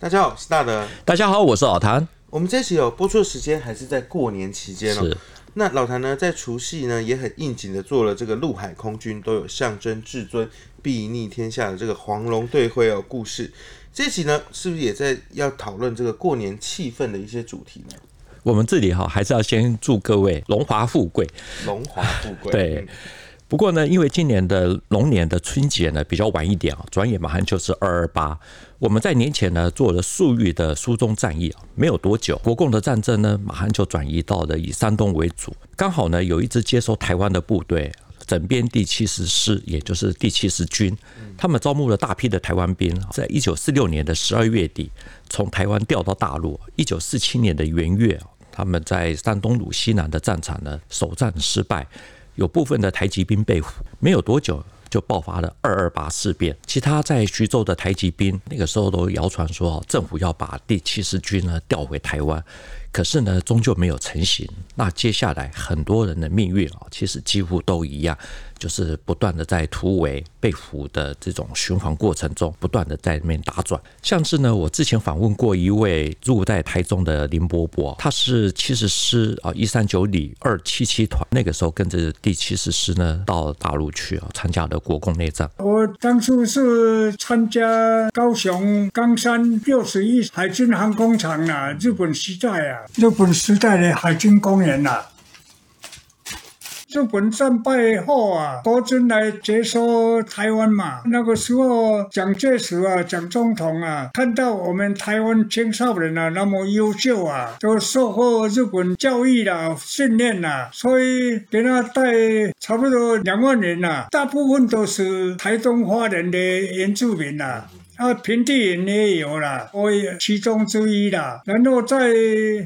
大家好，我是大德。大家好，我是老谭。我们这期有播出的时间还是在过年期间哦。是。那老谭呢，在除夕呢也很应景的做了这个陆海空军都有象征至尊、必逆天下的这个黄龙对挥哦故事。这期呢，是不是也在要讨论这个过年气氛的一些主题呢？我们这里哈还是要先祝各位荣华富贵，荣华富贵。对。不过呢，因为今年的龙年的春节呢比较晚一点啊，转眼马上就是二二八。我们在年前呢做了粟裕的苏中战役啊，没有多久，国共的战争呢马上就转移到了以山东为主。刚好呢有一支接收台湾的部队，整编第七十师，也就是第七十军，他们招募了大批的台湾兵，在一九四六年的十二月底从台湾调到大陆。一九四七年的元月，他们在山东鲁西南的战场呢首战失败。有部分的台籍兵被俘，没有多久就爆发了二二八事变。其他在徐州的台籍兵那个时候都谣传说，政府要把第七十军呢调回台湾，可是呢终究没有成型。那接下来很多人的命运啊，其实几乎都一样。就是不断的在突围被俘的这种循环过程中，不断的在那边打转。像是呢，我之前访问过一位入在台中的林伯伯，他是七十师啊一三九旅二七七团，那个时候跟着第七十师呢到大陆去啊，参加了国共内战。我当初是参加高雄冈山六十一海军航空厂啊，日本时代啊，日本时代的海军公园啊。日本战败后啊，国军来接收台湾嘛。那个时候，蒋介石啊，蒋总统啊，看到我们台湾青少年啊那么优秀啊，都受过日本教育啦、训练啦，所以给他带差不多两万人呐，大部分都是台东花莲的原住民呐。啊，平地人也有啦，我也其中之一啦。然后在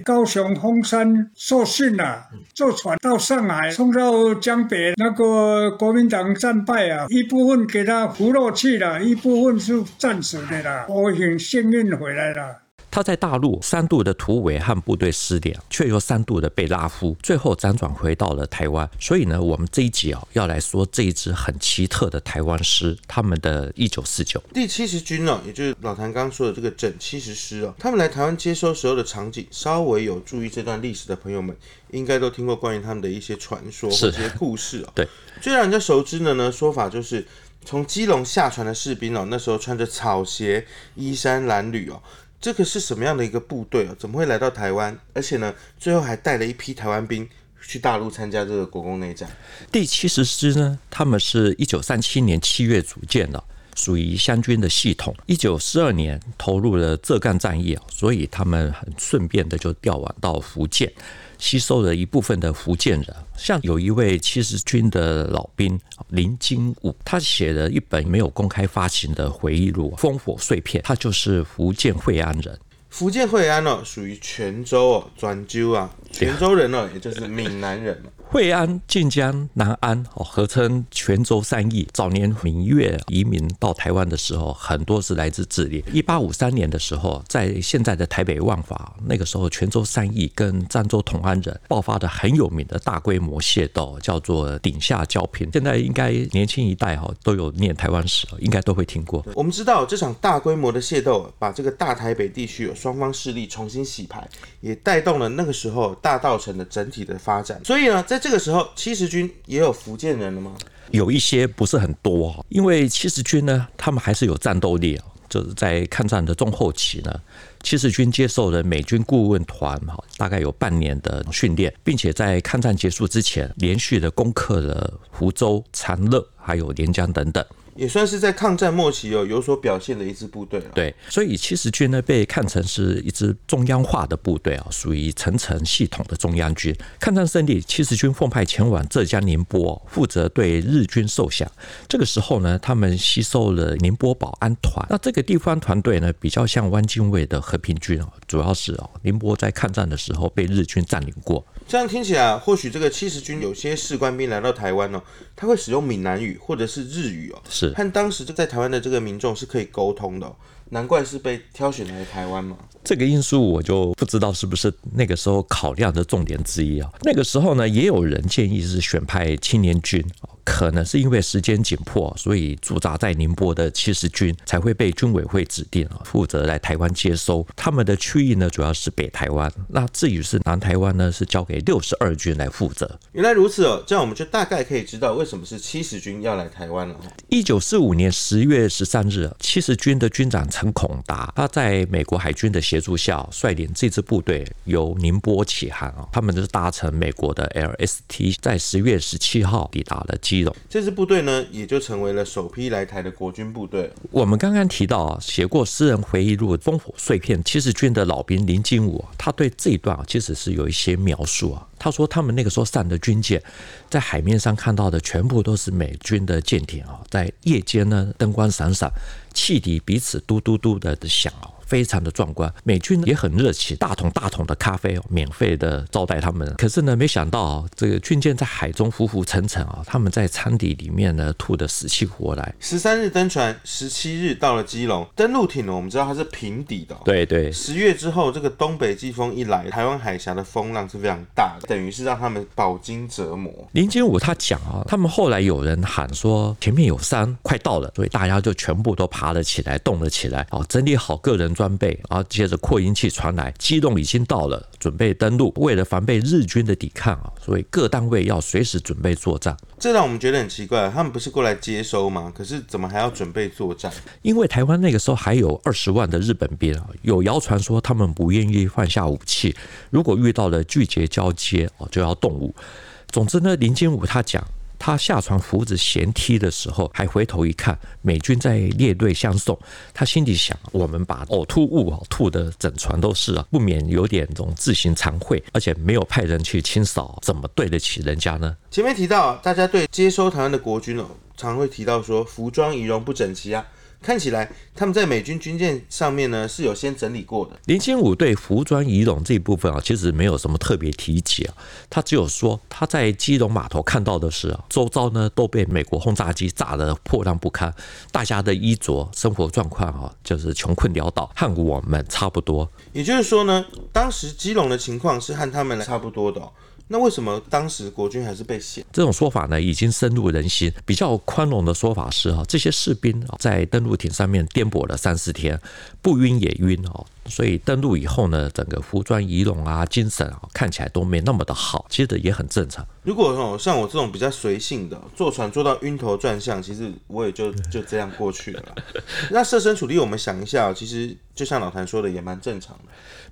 高雄峰山受训啦，坐船到上海，送到江北。那个国民党战败啊，一部分给他俘虏去了，一部分是战死的啦。我很幸运回来了。他在大陆三度的突围和部队失联，却又三度的被拉夫，最后辗转回到了台湾。所以呢，我们这一集啊，要来说这一支很奇特的台湾师，他们的一九四九第七十军呢，也就是老谭刚刚说的这个整七十师啊，他们来台湾接收时候的场景，稍微有注意这段历史的朋友们，应该都听过关于他们的一些传说或者一些故事啊。对，最让人家熟知的呢说法就是，从基隆下船的士兵哦，那时候穿着草鞋、衣衫褴褛哦。这个是什么样的一个部队啊？怎么会来到台湾？而且呢，最后还带了一批台湾兵去大陆参加这个国共内战。第七十师呢，他们是一九三七年七月组建的，属于湘军的系统。一九四二年投入了浙赣战役啊，所以他们很顺便的就调往到福建。吸收了一部分的福建人，像有一位七十军的老兵林金武，他写了一本没有公开发行的回忆录《烽火碎片》，他就是福建惠安人。福建惠安哦，属于泉州哦，泉州啊，泉州人哦，也就是闽南人。惠安、晋江、南安哦，合称泉州三邑。早年闽粤移民到台湾的时候，很多是来自这里。一八五三年的时候，在现在的台北万华，那个时候泉州三邑跟漳州同安人爆发的很有名的大规模械斗，叫做顶下交聘。现在应该年轻一代哈都有念台湾史，应该都会听过。我们知道这场大规模的械斗，把这个大台北地区有双方势力重新洗牌，也带动了那个时候大稻城的整体的发展。所以呢，在这个时候，七十军也有福建人了吗？有一些，不是很多。因为七十军呢，他们还是有战斗力啊。就是在抗战的中后期呢，七十军接受了美军顾问团哈，大概有半年的训练，并且在抗战结束之前，连续的攻克了福州、长乐还有连江等等。也算是在抗战末期有有所表现的一支部队了。对，所以七十军呢被看成是一支中央化的部队啊，属于层层系统的中央军。抗战胜利，七十军奉派前往浙江宁波，负责对日军受降。这个时候呢，他们吸收了宁波保安团。那这个地方团队呢，比较像汪精卫的和平军啊，主要是哦，宁波在抗战的时候被日军占领过。这样听起来，或许这个七十军有些士官兵来到台湾哦，他会使用闽南语或者是日语哦，是和当时就在台湾的这个民众是可以沟通的哦。难怪是被挑选来台湾嘛。这个因素我就不知道是不是那个时候考量的重点之一啊。那个时候呢，也有人建议是选派青年军。可能是因为时间紧迫，所以驻扎在宁波的七十军才会被军委会指定啊，负责来台湾接收。他们的区域呢，主要是北台湾。那至于是南台湾呢，是交给六十二军来负责。原来如此哦，这样我们就大概可以知道为什么是七十军要来台湾了。一九四五年十月十三日，七十军的军长陈孔达，他在美国海军的协助下，率领这支部队由宁波起航啊，他们就是搭乘美国的 LST，在十月十七号抵达了基隆。这支部队呢，也就成为了首批来台的国军部队。我们刚刚提到啊，写过私人回忆录《烽火碎片》七十军的老兵林金武，他对这一段啊，其实是有一些描述啊。他说，他们那个时候上的军舰，在海面上看到的全部都是美军的舰艇啊，在夜间呢，灯光闪闪，汽笛彼此嘟嘟嘟的响啊。非常的壮观，美军也很热情，大桶大桶的咖啡哦，免费的招待他们。可是呢，没想到啊，这个军舰在海中浮浮沉沉啊，他们在舱底里面呢，吐得死去活来。十三日登船，十七日到了基隆，登陆艇呢，我们知道它是平底的。对对。十月之后，这个东北季风一来，台湾海峡的风浪是非常大的，等于是让他们饱经折磨。林金武他讲啊，他们后来有人喊说前面有山，快到了，所以大家就全部都爬了起来，动了起来，哦，整理好个人装备，然后接着扩音器传来，机动已经到了，准备登陆。为了防备日军的抵抗啊，所以各单位要随时准备作战。这让我们觉得很奇怪，他们不是过来接收吗？可是怎么还要准备作战？因为台湾那个时候还有二十万的日本兵啊，有谣传说他们不愿意放下武器，如果遇到了拒绝交接哦，就要动武。总之呢，林金武他讲。他下船扶着舷梯的时候，还回头一看，美军在列队相送。他心里想：我们把呕吐物吐的整船都是啊，不免有点这种自行惭愧，而且没有派人去清扫，怎么对得起人家呢？前面提到，大家对接收台湾的国军哦，常会提到说服装仪容不整齐啊。看起来他们在美军军舰上面呢是有先整理过的。林金武对服装仪容这一部分啊，其实没有什么特别提及啊，他只有说他在基隆码头看到的是啊，周遭呢都被美国轰炸机炸得破烂不堪，大家的衣着生活状况啊，就是穷困潦倒，和我们差不多。也就是说呢，当时基隆的情况是和他们差不多的。那为什么当时国军还是被陷？这种说法呢，已经深入人心。比较宽容的说法是哈，这些士兵啊，在登陆艇上面颠簸了三四天，不晕也晕哦。所以登陆以后呢，整个服装仪容啊、精神啊，看起来都没那么的好，其实也很正常。如果哦，像我这种比较随性的，坐船坐到晕头转向，其实我也就就这样过去了。那设身处地，我们想一下，其实就像老谭说的，也蛮正常的。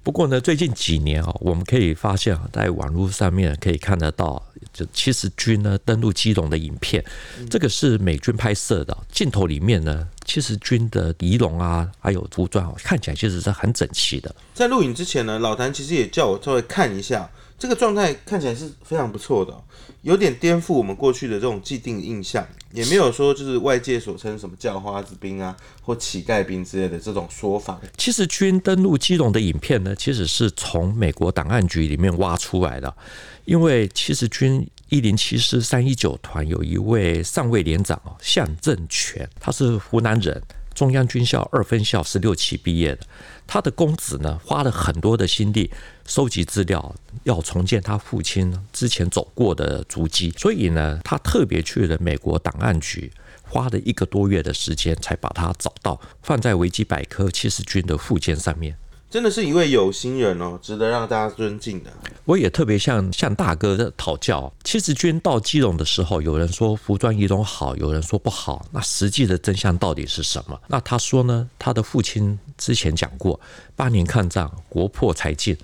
不过呢，最近几年啊，我们可以发现啊，在网络上面可以看得到，就七十军呢登陆基隆的影片，这个是美军拍摄的，镜头里面呢。七十军的仪容啊，还有服装，看起来其实是很整齐的。在录影之前呢，老谭其实也叫我稍微看一下，这个状态看起来是非常不错的，有点颠覆我们过去的这种既定印象，也没有说就是外界所称什么叫花子兵啊或乞丐兵之类的这种说法。七十军登陆基隆的影片呢，其实是从美国档案局里面挖出来的，因为七十军。一零七师三一九团有一位上尉连长哦，向正权，他是湖南人，中央军校二分校十六期毕业的。他的公子呢，花了很多的心力收集资料，要重建他父亲之前走过的足迹，所以呢，他特别去了美国档案局，花了一个多月的时间才把他找到，放在维基百科七十军的附件上面。真的是一位有心人哦，值得让大家尊敬的。我也特别向向大哥的讨教。七十军到基隆的时候，有人说服装仪容好，有人说不好。那实际的真相到底是什么？那他说呢，他的父亲之前讲过，八年抗战，国破财尽，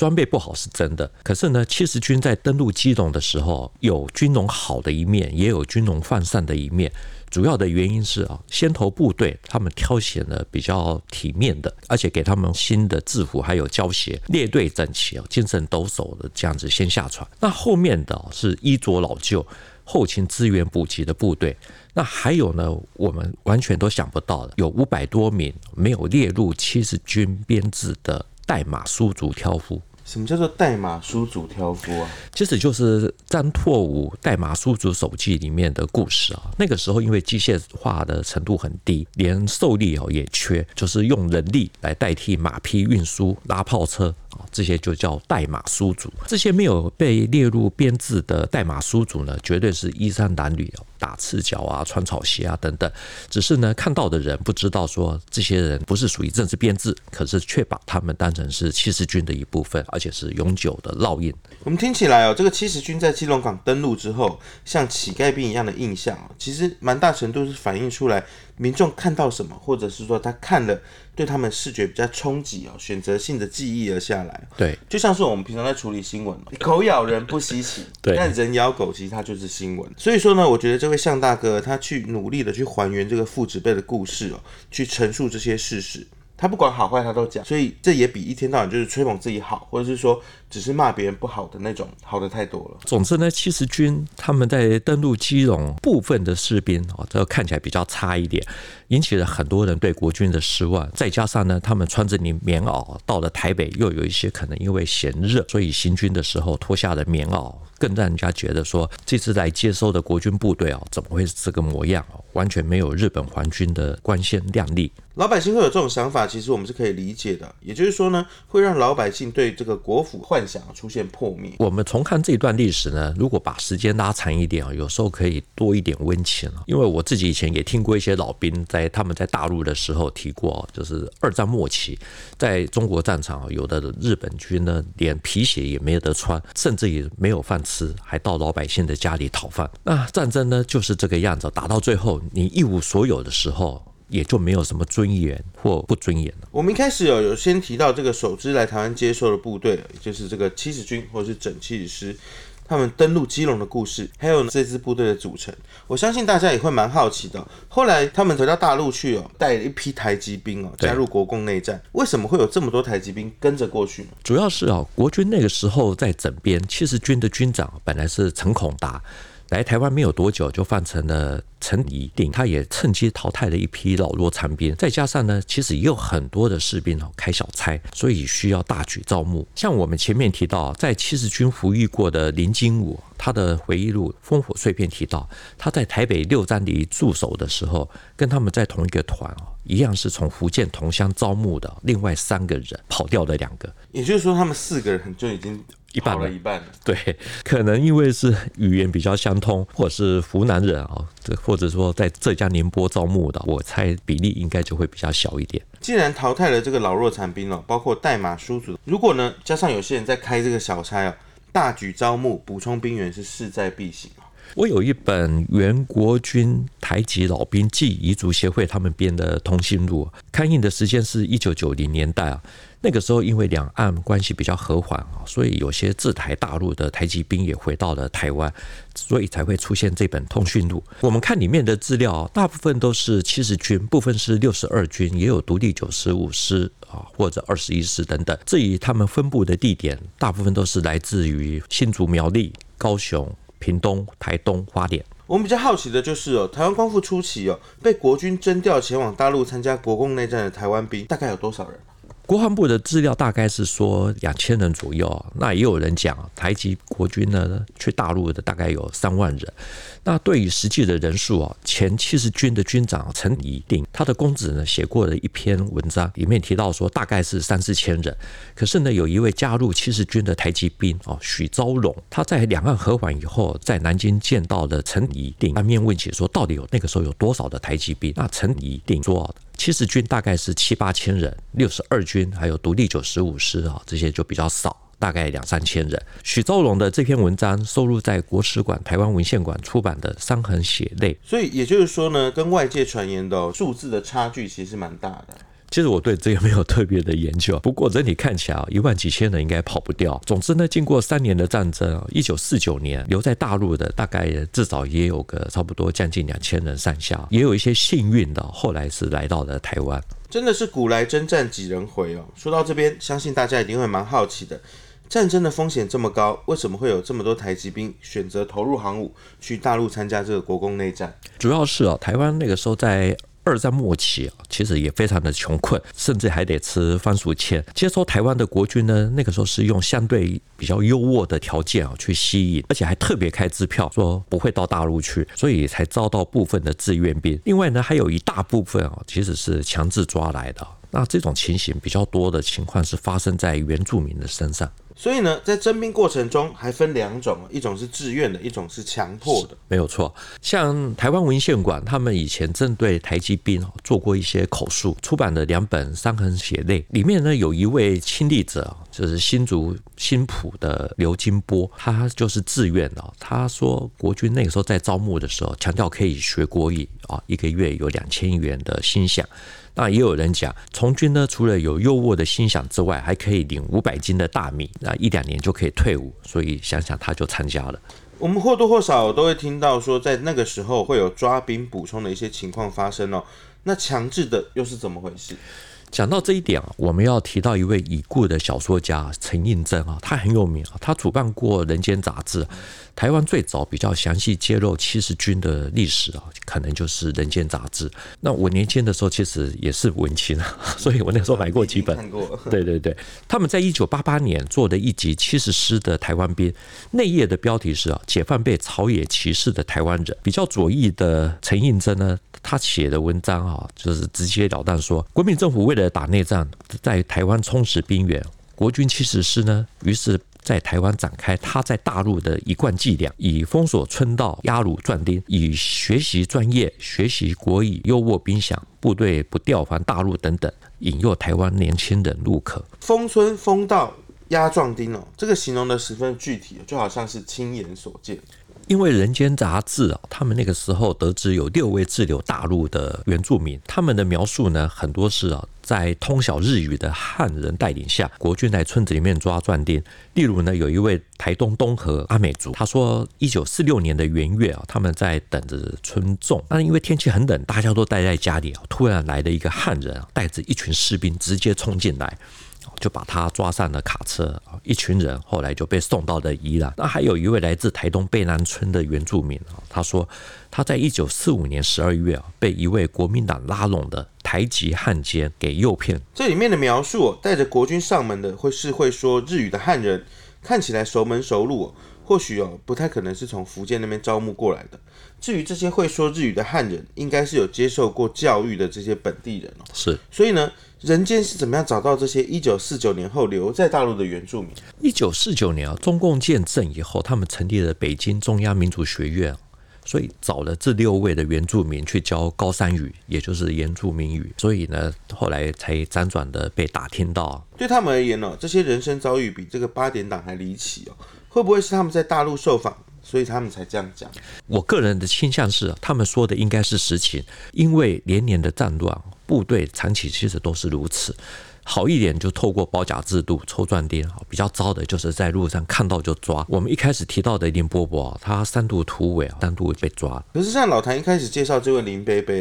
装备不好是真的。可是呢，七十军在登陆基隆的时候，有军容好的一面，也有军容涣散的一面。主要的原因是啊，先头部队他们挑选了比较体面的，而且给他们新的制服还有胶鞋，列队整齐，精神抖擞的这样子先下船。那后面的是衣着老旧、后勤资源补给的部队。那还有呢，我们完全都想不到的，有五百多名没有列入七十军编制的代码书族挑夫。什么叫做代码书组挑夫啊？其实就是张拓武《代码书组手记》里面的故事啊。那个时候因为机械化的程度很低，连受力哦也缺，就是用人力来代替马匹运输、拉炮车啊，这些就叫代码书组。这些没有被列入编制的代码书组呢，绝对是衣衫褴褛、打赤脚啊、穿草鞋啊等等。只是呢，看到的人不知道说这些人不是属于正式编制，可是却把他们当成是七十军的一部分，而且是永久的烙印。我们听起来哦，这个七十军在基隆港登陆之后，像乞丐兵一样的印象，其实蛮大程度是反映出来民众看到什么，或者是说他看了对他们视觉比较冲击哦，选择性的记忆了下来。对，就像是我们平常在处理新闻，狗咬人不稀奇，对，但人咬狗其实它就是新闻。所以说呢，我觉得这位向大哥他去努力的去还原这个父子辈的故事哦，去陈述这些事实。他不管好坏，他都讲，所以这也比一天到晚就是吹捧自己好，或者是说只是骂别人不好的那种好的太多了。总之呢，七十军他们在登陆基隆，部分的士兵哦，这看起来比较差一点，引起了很多人对国军的失望。再加上呢，他们穿着你棉袄到了台北，又有一些可能因为嫌热，所以行军的时候脱下了棉袄。更让人家觉得说，这次来接收的国军部队哦，怎么会是这个模样哦？完全没有日本皇军的光鲜亮丽。老百姓会有这种想法，其实我们是可以理解的。也就是说呢，会让老百姓对这个国府幻想出现破灭。我们重看这一段历史呢，如果把时间拉长一点啊，有时候可以多一点温情。因为我自己以前也听过一些老兵在他们在大陆的时候提过，就是二战末期，在中国战场有的日本军呢，连皮鞋也没得穿，甚至也没有饭吃。还到老百姓的家里讨饭，那战争呢就是这个样子，打到最后你一无所有的时候，也就没有什么尊严或不尊严了。我们一开始有有先提到这个首支来台湾接受的部队，就是这个七十军或者是整七十师。他们登陆基隆的故事，还有这支部队的组成，我相信大家也会蛮好奇的。后来他们回到大陆去哦，带了一批台籍兵哦，加入国共内战。为什么会有这么多台籍兵跟着过去呢？主要是啊，国军那个时候在整编，七十军的军长本来是陈孔达。来台湾没有多久，就换成了陈仪定，他也趁机淘汰了一批老弱残兵。再加上呢，其实也有很多的士兵哦开小差，所以需要大举招募。像我们前面提到，在七十军服役过的林金武，他的回忆录《烽火碎片》提到，他在台北六张犁驻守的时候，跟他们在同一个团哦，一样是从福建同乡招募的，另外三个人跑掉了两个，也就是说，他们四个人就已经。一半了，一半了。对，可能因为是语言比较相通，或者是湖南人啊，或者说在浙江宁波招募的，我猜比例应该就会比较小一点。既然淘汰了这个老弱残兵了，包括代码书组，如果呢加上有些人在开这个小差啊，大举招募补充兵员是势在必行。我有一本原国军台籍老兵暨遗族协会他们编的通讯录，刊印的时间是一九九零年代啊。那个时候，因为两岸关系比较和缓啊，所以有些自台大陆的台籍兵也回到了台湾，所以才会出现这本通讯录。我们看里面的资料，大部分都是七十军，部分是六十二军，也有独立九十五师啊，或者二十一师等等。至于他们分布的地点，大部分都是来自于新竹苗栗、高雄、屏东、台东、花莲。我们比较好奇的就是哦，台湾光复初期哦，被国军征调前往大陆参加国共内战的台湾兵，大概有多少人？国防部的资料大概是说两千人左右，那也有人讲台籍国军呢去大陆的大概有三万人。那对于实际的人数啊，前七十军的军长陈仪定他的公子呢写过了一篇文章，里面提到说大概是三四千人。可是呢，有一位加入七十军的台籍兵哦许昭荣，他在两岸和缓以后，在南京见到了陈仪定，当面问起说到底有那个时候有多少的台籍兵？那陈仪定说。七十军大概是七八千人，六十二军还有独立九十五师啊，这些就比较少，大概两三千人。许昭荣的这篇文章收录在国史馆台湾文献馆出版的《伤痕血泪》，所以也就是说呢，跟外界传言的数字的差距其实蛮大的。其实我对这个没有特别的研究，不过整体看起来啊，一万几千人应该跑不掉。总之呢，经过三年的战争啊，一九四九年留在大陆的大概至少也有个差不多将近两千人上下，也有一些幸运的，后来是来到了台湾。真的是古来征战几人回哦。说到这边，相信大家一定会蛮好奇的。战争的风险这么高，为什么会有这么多台籍兵选择投入航母去大陆参加这个国共内战？主要是啊，台湾那个时候在二战末期啊，其实也非常的穷困，甚至还得吃番薯签。接收台湾的国军呢，那个时候是用相对比较优渥的条件啊去吸引，而且还特别开支票说不会到大陆去，所以才遭到部分的志愿兵。另外呢，还有一大部分啊，其实是强制抓来的。那这种情形比较多的情况是发生在原住民的身上。所以呢，在征兵过程中还分两种，一种是自愿的，一种是强迫的。没有错，像台湾文献馆，他们以前针对台籍兵做过一些口述，出版的两本《伤痕血泪》里面呢，有一位亲历者，就是新竹新浦的刘金波，他就是自愿的。他说，国军那个时候在招募的时候，强调可以学国语啊，一个月有两千元的薪饷。那也有人讲，从军呢，除了有优渥的薪饷之外，还可以领五百斤的大米，那一两年就可以退伍。所以想想他就参加了。我们或多或少都会听到说，在那个时候会有抓兵补充的一些情况发生哦。那强制的又是怎么回事？讲到这一点啊，我们要提到一位已故的小说家陈映真啊，他很有名啊，他主办过《人间》杂志，台湾最早比较详细揭露七十军的历史啊，可能就是《人间》杂志。那我年轻的时候其实也是文青啊，所以我那时候买过几本。看过。对对对，他们在一九八八年做的一集七十师的台湾兵，内页的标题是啊，解放被朝野歧视的台湾人。比较左翼的陈映真呢，他写的文章啊，就是直截了当说，国民政府为了打内战，在台湾充实兵源，国军七十师呢，于是在台湾展开他在大陆的一贯伎俩，以封锁村道、押虏壮丁，以学习专业、学习国语、优渥兵饷、部队不调还大陆等等，引诱台湾年轻人入课。封村、封道、压壮丁哦，这个形容的十分具体，就好像是亲眼所见。因为《人间》杂志啊，他们那个时候得知有六位滞留大陆的原住民，他们的描述呢，很多是啊，在通晓日语的汉人带领下，国军在村子里面抓壮丁。例如呢，有一位台东东河阿美族，他说，一九四六年的元月啊，他们在等着村种，那因为天气很冷，大家都待在家里啊，突然来了一个汉人啊，带着一群士兵直接冲进来。就把他抓上了卡车，一群人后来就被送到了宜兰。那还有一位来自台东贝南村的原住民啊，他说他在一九四五年十二月啊，被一位国民党拉拢的台籍汉奸给诱骗。这里面的描述，带着国军上门的会是会说日语的汉人，看起来熟门熟路，或许哦不太可能是从福建那边招募过来的。至于这些会说日语的汉人，应该是有接受过教育的这些本地人哦。是，所以呢。人间是怎么样找到这些一九四九年后留在大陆的原住民？一九四九年啊，中共建政以后，他们成立了北京中央民族学院，所以找了这六位的原住民去教高山语，也就是原住民语。所以呢，后来才辗转的被打听到。对他们而言呢，这些人生遭遇比这个八点档还离奇哦。会不会是他们在大陆受访？所以他们才这样讲。我个人的倾向是，他们说的应该是实情，因为连年的战乱，部队长期其实都是如此。好一点就透过包甲制度抽壮丁，比较糟的就是在路上看到就抓。我们一开始提到的林伯伯，他三度突围，三度被抓。可是像老谭一开始介绍这位林伯伯，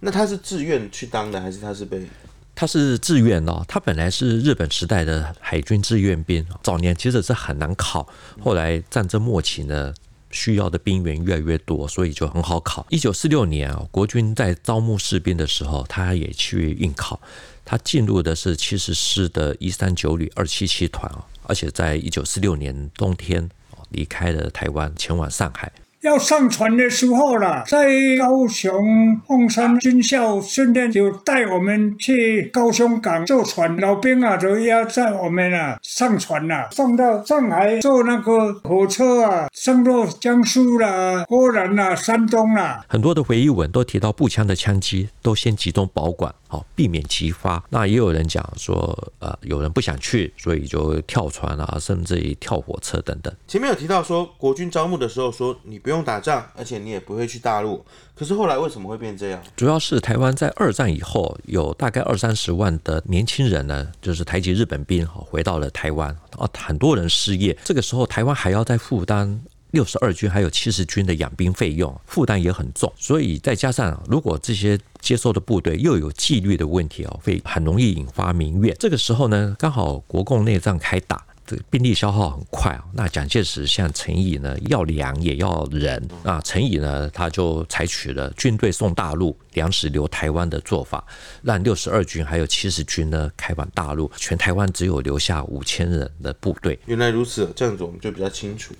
那他是自愿去当的，还是他是被？他是自愿哦，他本来是日本时代的海军志愿兵，早年其实是很难考，后来战争末期呢。需要的兵员越来越多，所以就很好考。一九四六年啊，国军在招募士兵的时候，他也去应考。他进入的是七十师的一三九旅二七七团啊，而且在一九四六年冬天离开了台湾，前往上海。要上船的时候了，在高雄凤山军校训练，就带我们去高雄港坐船。老兵啊，就要载我们啊上船了，上到上海坐那个火车啊，上到江苏啦、河南啦、山东啦。很多的回忆文都提到步枪的枪机都先集中保管。好，避免激发。那也有人讲说，呃，有人不想去，所以就跳船啊，甚至于跳火车等等。前面有提到说，国军招募的时候说，你不用打仗，而且你也不会去大陆。可是后来为什么会变这样？主要是台湾在二战以后，有大概二三十万的年轻人呢，就是台籍日本兵，回到了台湾啊，很多人失业。这个时候，台湾还要再负担。六十二军还有七十军的养兵费用负担也很重，所以再加上如果这些接收的部队又有纪律的问题哦，会很容易引发民怨。这个时候呢，刚好国共内战开打，这个兵力消耗很快啊。那蒋介石像陈毅呢，要粮也要人啊。陈毅呢，他就采取了军队送大陆，粮食留台湾的做法，让六十二军还有七十军呢开往大陆，全台湾只有留下五千人的部队。原来如此，这样子我们就比较清楚。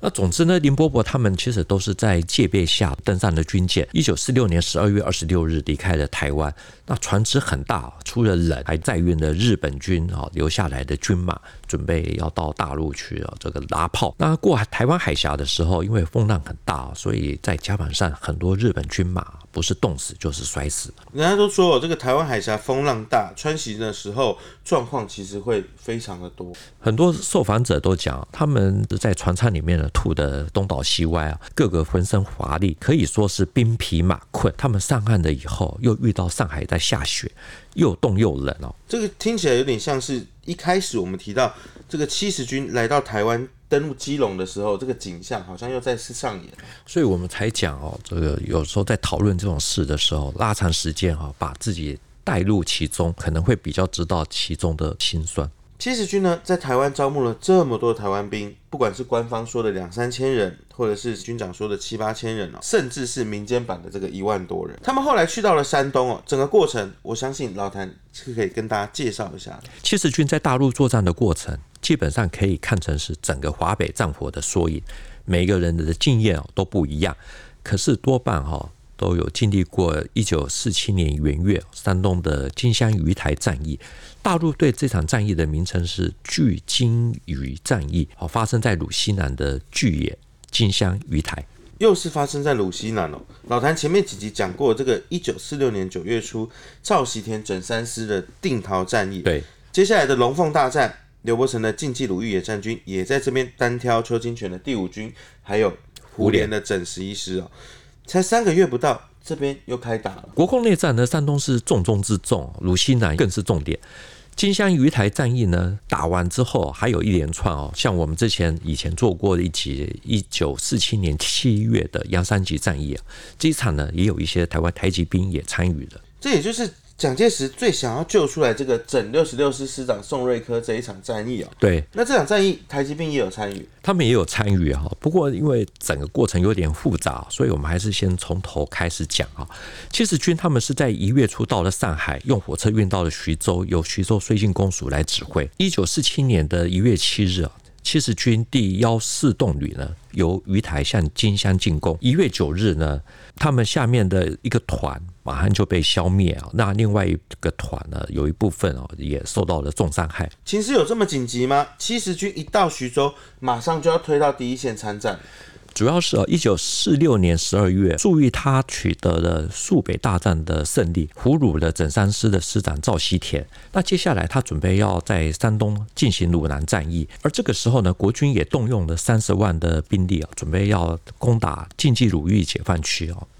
那总之呢，林伯伯他们其实都是在戒备下登上了军舰。一九四六年十二月二十六日离开了台湾。那船只很大，除了人，还载运了日本军啊留下来的军马，准备要到大陆去啊这个拉炮。那过台湾海峡的时候，因为风浪很大，所以在甲板上很多日本军马不是冻死就是摔死。人家都说这个台湾海峡风浪大，穿行的时候状况其实会非常的多。很多受访者都讲，他们在船舱里面呢吐的东倒西歪啊，个个浑身乏力，可以说是兵疲马困。他们上岸了以后，又遇到上海在下雪，又冻又冷哦。这个听起来有点像是一开始我们提到这个七十军来到台湾登陆基隆的时候，这个景象好像又再次上演。所以我们才讲哦，这个有时候在讨论这种事的时候，拉长时间哈，把自己带入其中，可能会比较知道其中的辛酸。七十军呢，在台湾招募了这么多台湾兵，不管是官方说的两三千人，或者是军长说的七八千人哦，甚至是民间版的这个一万多人。他们后来去到了山东哦，整个过程，我相信老谭是可以跟大家介绍一下的。七十军在大陆作战的过程，基本上可以看成是整个华北战火的缩影。每个人的经验哦都不一样，可是多半哈都有经历过一九四七年元月山东的金乡鱼台战役。大陆对这场战役的名称是巨金鱼战役，好，发生在鲁西南的巨野、金乡、鱼台，又是发生在鲁西南哦。老谭前面几集讲过这个一九四六年九月初赵喜田整三师的定陶战役，对，接下来的龙凤大战，刘伯承的晋冀鲁豫野战军也在这边单挑邱清泉的第五军，还有胡琏的整十一师哦，才三个月不到。这边又开打了。国共内战呢，山东是重中之重，鲁西南更是重点。金乡鱼台战役呢，打完之后还有一连串哦，像我们之前以前做过的一集，一九四七年七月的杨三吉战役啊，这一场呢也有一些台湾台籍兵也参与了。这也就是。蒋介石最想要救出来这个整六十六师师长宋瑞珂这一场战役啊，对，那这场战役台籍兵也有参与，他们也有参与哈。不过因为整个过程有点复杂，所以我们还是先从头开始讲啊。七十军他们是在一月初到了上海，用火车运到了徐州，由徐州绥靖公署来指挥。一九四七年的一月七日啊，七十军第幺四动旅呢，由鱼台向金乡进攻。一月九日呢，他们下面的一个团。马上就被消灭啊！那另外一个团呢，有一部分哦也受到了重伤害。情势有这么紧急吗？七十军一到徐州，马上就要推到第一线参战。主要是哦，一九四六年十二月，粟裕他取得了肃北大战的胜利，俘虏了整三师的师长赵锡田。那接下来他准备要在山东进行鲁南战役，而这个时候呢，国军也动用了三十万的兵力啊，准备要攻打晋冀鲁豫解放区哦，把。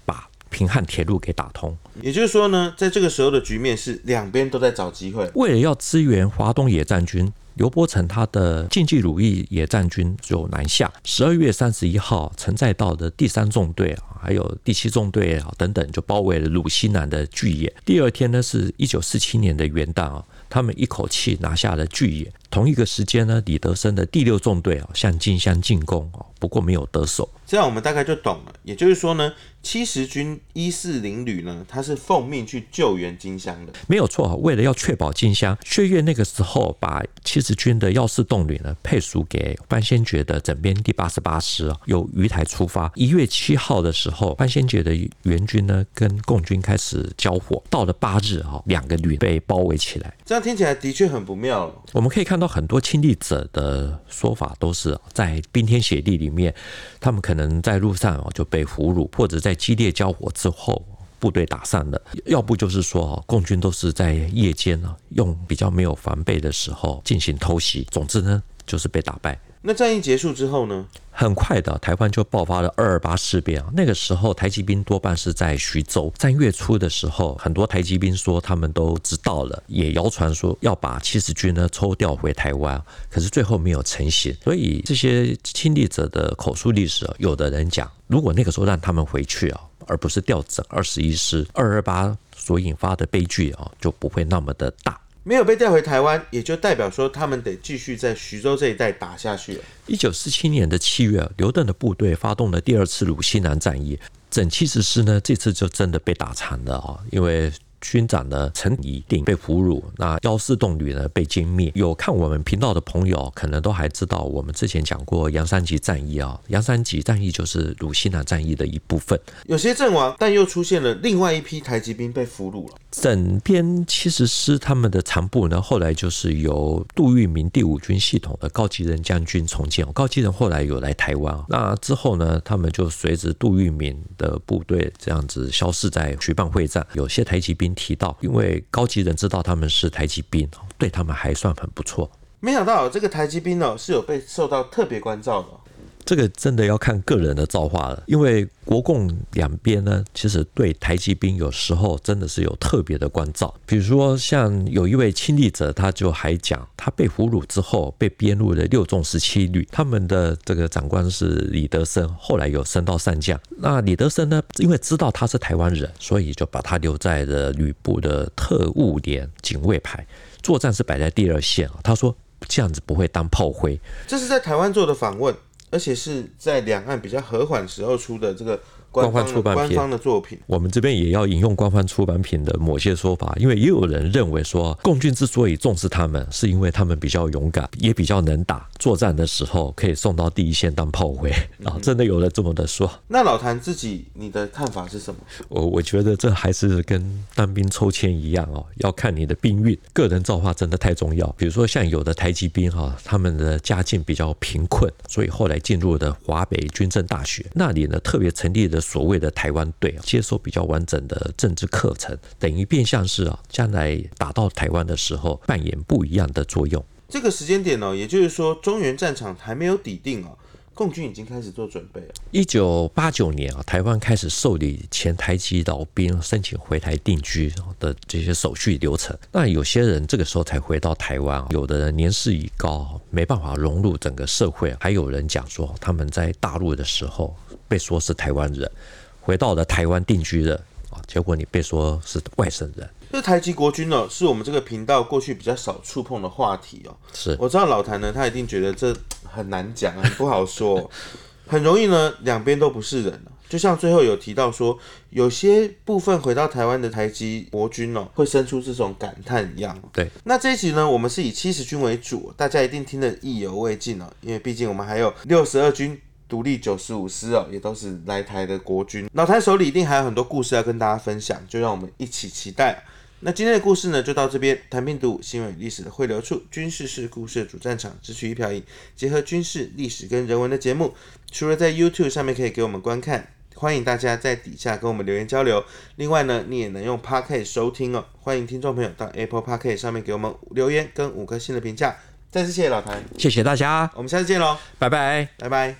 平汉铁路给打通，也就是说呢，在这个时候的局面是两边都在找机会。为了要支援华东野战军，刘伯承他的晋冀鲁豫野战军就南下。十二月三十一号，陈再道的第三纵队啊，还有第七纵队啊等等，就包围了鲁西南的巨野。第二天呢，是一九四七年的元旦啊，他们一口气拿下了巨野。同一个时间呢，李德生的第六纵队啊向金乡进攻啊，不过没有得手。这样我们大概就懂了。也就是说呢，七十军一四零旅呢，他是奉命去救援金乡的，没有错。为了要确保金乡，薛岳那个时候把七十军的幺四动旅呢配属给范先觉的整编第八十八师啊，由鱼台出发。一月七号的时候，范先觉的援军呢跟共军开始交火。到了八日啊，两个旅被包围起来。这样听起来的确很不妙。我们可以看到很多亲历者的说法都是在冰天雪地里面，他们可能在路上就被俘虏，或者在激烈交火之后部队打散了，要不就是说共军都是在夜间用比较没有防备的时候进行偷袭。总之呢，就是被打败。那战役结束之后呢？很快的，台湾就爆发了二二八事变啊。那个时候，台籍兵多半是在徐州。三月初的时候，很多台籍兵说他们都知道了，也谣传说要把七十军呢抽调回台湾，可是最后没有成型。所以这些亲历者的口述历史，有的人讲，如果那个时候让他们回去啊，而不是调整二十一师，二二八所引发的悲剧啊，就不会那么的大。没有被调回台湾，也就代表说他们得继续在徐州这一带打下去了。一九四七年的七月，刘邓的部队发动了第二次鲁西南战役，整七十师呢，这次就真的被打残了啊，因为。军长呢，陈以定被俘虏，那幺四洞旅呢被歼灭。有看我们频道的朋友，可能都还知道，我们之前讲过杨三吉战役啊，杨三吉战役就是鲁西南战役的一部分。有些阵亡，但又出现了另外一批台籍兵被俘虏了。整编七十师他们的残部呢，后来就是由杜聿明第五军系统的高吉仁将军重建。高吉仁后来有来台湾，那之后呢，他们就随着杜聿明的部队这样子消失在徐蚌会战。有些台籍兵提到，因为高级人知道他们是台籍兵，对他们还算很不错。没想到这个台籍兵呢，是有被受到特别关照的。这个真的要看个人的造化了，因为国共两边呢，其实对台籍兵有时候真的是有特别的关照。比如说，像有一位亲历者，他就还讲，他被俘虏之后被编入了六纵十七旅，他们的这个长官是李德生，后来有升到上将。那李德生呢，因为知道他是台湾人，所以就把他留在了旅部的特务连警卫排，作战是摆在第二线。他说这样子不会当炮灰。这是在台湾做的访问。而且是在两岸比较和缓时候出的这个官方出版官方的作品，我们这边也要引用官方出版品的某些说法，因为也有人认为说，共军之所以重视他们，是因为他们比较勇敢，也比较能打，作战的时候可以送到第一线当炮灰啊，真的有人这么的说。那老谭自己，你的看法是什么？我我觉得这还是跟当兵抽签一样哦，要看你的兵运，个人造化真的太重要。比如说像有的台籍兵哈，他们的家境比较贫困，所以后来进入的华北军政大学，那里呢特别成立的。所谓的台湾队接受比较完整的政治课程，等于变相是啊，将来打到台湾的时候扮演不一样的作用。这个时间点呢，也就是说中原战场还没有抵定啊，共军已经开始做准备了。一九八九年啊，台湾开始受理前台籍老兵申请回台定居的这些手续流程。那有些人这个时候才回到台湾，有的人年事已高，没办法融入整个社会，还有人讲说他们在大陆的时候。被说是台湾人，回到了台湾定居了啊，结果你被说是外省人。这台籍国军呢，是我们这个频道过去比较少触碰的话题哦。是，我知道老谭呢，他一定觉得这很难讲，很不好说，很容易呢，两边都不是人。就像最后有提到说，有些部分回到台湾的台籍国军哦，会生出这种感叹一样。对，那这一集呢，我们是以七十军为主，大家一定听得意犹未尽哦，因为毕竟我们还有六十二军。独立九十五师哦，也都是来台的国军。老谭手里一定还有很多故事要跟大家分享，就让我们一起期待。那今天的故事呢，就到这边。谈病毒，新闻与历史的汇流处，军事是故事的主战场，只取一瓢饮，结合军事、历史跟人文的节目。除了在 YouTube 上面可以给我们观看，欢迎大家在底下跟我们留言交流。另外呢，你也能用 Podcast 收听哦。欢迎听众朋友到 Apple Podcast 上面给我们留言跟五颗星的评价。再次谢谢老谭，谢谢大家，我们下次见喽，拜拜，拜拜。